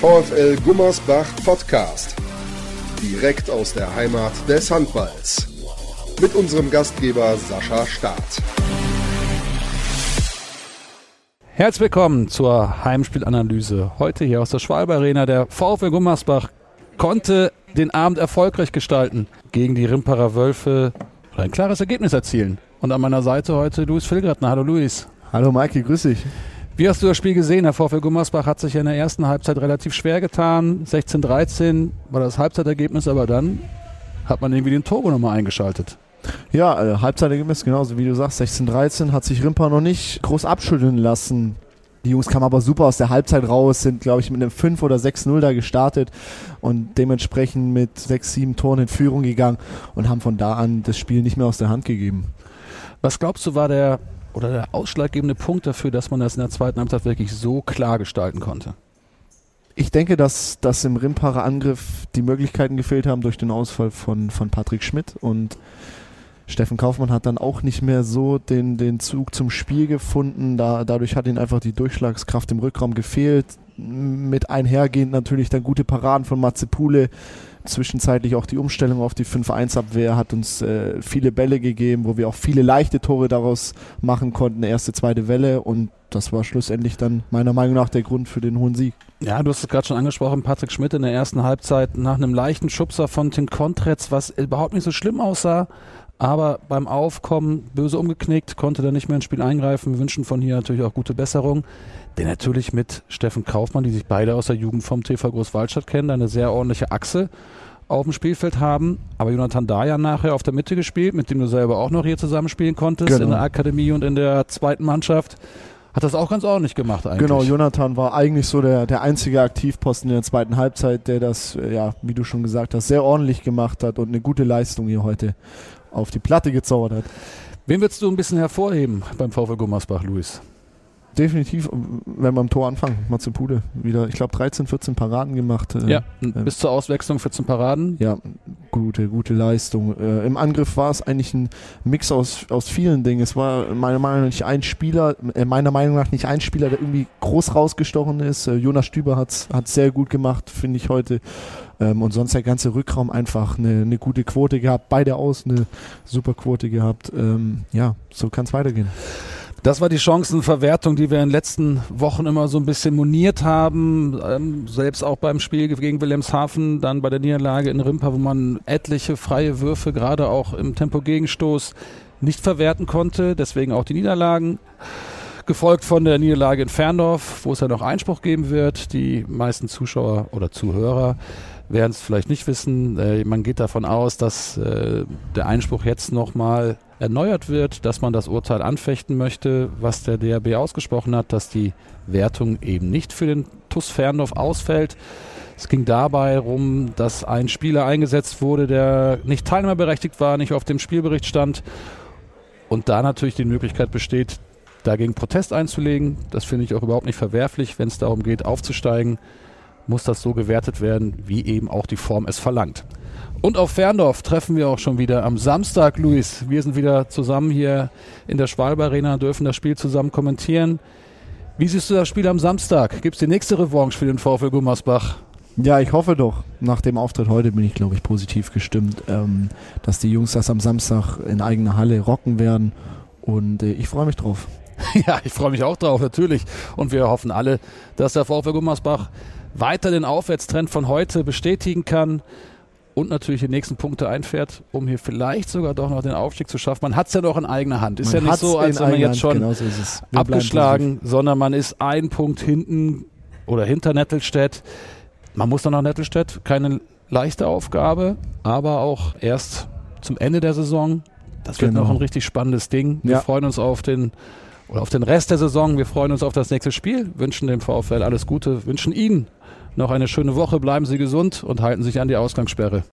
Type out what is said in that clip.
VfL Gummersbach Podcast. Direkt aus der Heimat des Handballs. Mit unserem Gastgeber Sascha Staat. Herzlich willkommen zur Heimspielanalyse. Heute hier aus der Schwalbe Arena. Der VfL Gummersbach konnte den Abend erfolgreich gestalten. Gegen die Rimperer Wölfe ein klares Ergebnis erzielen. Und an meiner Seite heute Luis Filgratner. Hallo Luis. Hallo Maiki, grüß dich. Wie hast du das Spiel gesehen? Der VfL Gummersbach hat sich in der ersten Halbzeit relativ schwer getan. 16-13 war das Halbzeitergebnis, aber dann hat man irgendwie den Turbo nochmal eingeschaltet. Ja, äh, Halbzeitergebnis genauso wie du sagst. 16-13 hat sich Rimper noch nicht groß abschütteln lassen. Die Jungs kamen aber super aus der Halbzeit raus, sind, glaube ich, mit einem 5 oder 6-0 da gestartet und dementsprechend mit 6, 7 Toren in Führung gegangen und haben von da an das Spiel nicht mehr aus der Hand gegeben. Was glaubst du, war der oder der ausschlaggebende Punkt dafür, dass man das in der zweiten Halbzeit wirklich so klar gestalten konnte? Ich denke, dass, dass im Rimparer Angriff die Möglichkeiten gefehlt haben durch den Ausfall von, von Patrick Schmidt und Steffen Kaufmann hat dann auch nicht mehr so den, den Zug zum Spiel gefunden. Da, dadurch hat ihm einfach die Durchschlagskraft im Rückraum gefehlt. Mit einhergehend natürlich dann gute Paraden von Matze Pule, Zwischenzeitlich auch die Umstellung auf die 5-1-Abwehr hat uns äh, viele Bälle gegeben, wo wir auch viele leichte Tore daraus machen konnten. Erste, zweite Welle und das war schlussendlich dann meiner Meinung nach der Grund für den hohen Sieg. Ja, du hast es gerade schon angesprochen, Patrick Schmidt in der ersten Halbzeit nach einem leichten Schubser von Tim Kontretz, was überhaupt nicht so schlimm aussah, aber beim Aufkommen böse umgeknickt, konnte dann nicht mehr ins Spiel eingreifen. Wir wünschen von hier natürlich auch gute Besserung. Denn natürlich mit Steffen Kaufmann, die sich beide aus der Jugend vom TV Großwaldstadt kennen, eine sehr ordentliche Achse auf dem Spielfeld haben. Aber Jonathan Dayan nachher auf der Mitte gespielt, mit dem du selber auch noch hier zusammenspielen konntest, genau. in der Akademie und in der zweiten Mannschaft. Hat das auch ganz ordentlich gemacht eigentlich. Genau, Jonathan war eigentlich so der, der einzige Aktivposten in der zweiten Halbzeit, der das, ja, wie du schon gesagt hast, sehr ordentlich gemacht hat und eine gute Leistung hier heute auf die Platte gezaubert hat. Wen würdest du ein bisschen hervorheben beim VfL Gummersbach, Luis? definitiv, wenn wir am Tor anfangen, Matze Pude wieder, ich glaube 13, 14 Paraden gemacht. Äh, ja, äh, bis zur Auswechslung 14 Paraden. Ja, gute, gute Leistung. Äh, Im Angriff war es eigentlich ein Mix aus, aus vielen Dingen. Es war meiner Meinung nach nicht ein Spieler, äh, meiner Meinung nach nicht ein Spieler, der irgendwie groß rausgestochen ist. Äh, Jonas Stüber hat es sehr gut gemacht, finde ich heute. Ähm, und sonst der ganze Rückraum einfach eine, eine gute Quote gehabt, beide aus eine super Quote gehabt. Ähm, ja, so kann es weitergehen. Das war die Chancenverwertung, die wir in den letzten Wochen immer so ein bisschen moniert haben. Ähm, selbst auch beim Spiel gegen Wilhelmshaven, dann bei der Niederlage in Rimpa, wo man etliche freie Würfe, gerade auch im Tempo-Gegenstoß, nicht verwerten konnte. Deswegen auch die Niederlagen. Gefolgt von der Niederlage in Ferndorf, wo es ja noch Einspruch geben wird. Die meisten Zuschauer oder Zuhörer werden es vielleicht nicht wissen. Äh, man geht davon aus, dass äh, der Einspruch jetzt nochmal erneuert wird, dass man das Urteil anfechten möchte, was der DRB ausgesprochen hat, dass die Wertung eben nicht für den TUS Ferndorf ausfällt. Es ging dabei darum, dass ein Spieler eingesetzt wurde, der nicht teilnehmerberechtigt war, nicht auf dem Spielbericht stand und da natürlich die Möglichkeit besteht, dagegen Protest einzulegen. Das finde ich auch überhaupt nicht verwerflich, wenn es darum geht, aufzusteigen, muss das so gewertet werden, wie eben auch die Form es verlangt. Und auf Ferndorf treffen wir auch schon wieder am Samstag, Luis. Wir sind wieder zusammen hier in der Schwalbe Arena, dürfen das Spiel zusammen kommentieren. Wie siehst du das Spiel am Samstag? Gibt es die nächste Revanche für den VfL Gummersbach? Ja, ich hoffe doch. Nach dem Auftritt heute bin ich, glaube ich, positiv gestimmt, ähm, dass die Jungs das am Samstag in eigener Halle rocken werden. Und äh, ich freue mich drauf. ja, ich freue mich auch drauf, natürlich. Und wir hoffen alle, dass der VfL Gummersbach weiter den Aufwärtstrend von heute bestätigen kann und natürlich die nächsten Punkte einfährt, um hier vielleicht sogar doch noch den Aufstieg zu schaffen. Man hat es ja doch in eigener Hand. Ist man ja nicht so, als wenn man jetzt schon genau so abgeschlagen, sondern man ist ein Punkt hinten oder hinter Nettelstedt. Man muss dann nach Nettelstedt, keine leichte Aufgabe, aber auch erst zum Ende der Saison. Das wird genau. noch ein richtig spannendes Ding. Wir ja. freuen uns auf den oder auf den Rest der Saison. Wir freuen uns auf das nächste Spiel, wünschen dem VfL alles Gute, wünschen Ihnen noch eine schöne Woche, bleiben Sie gesund und halten sich an die Ausgangssperre.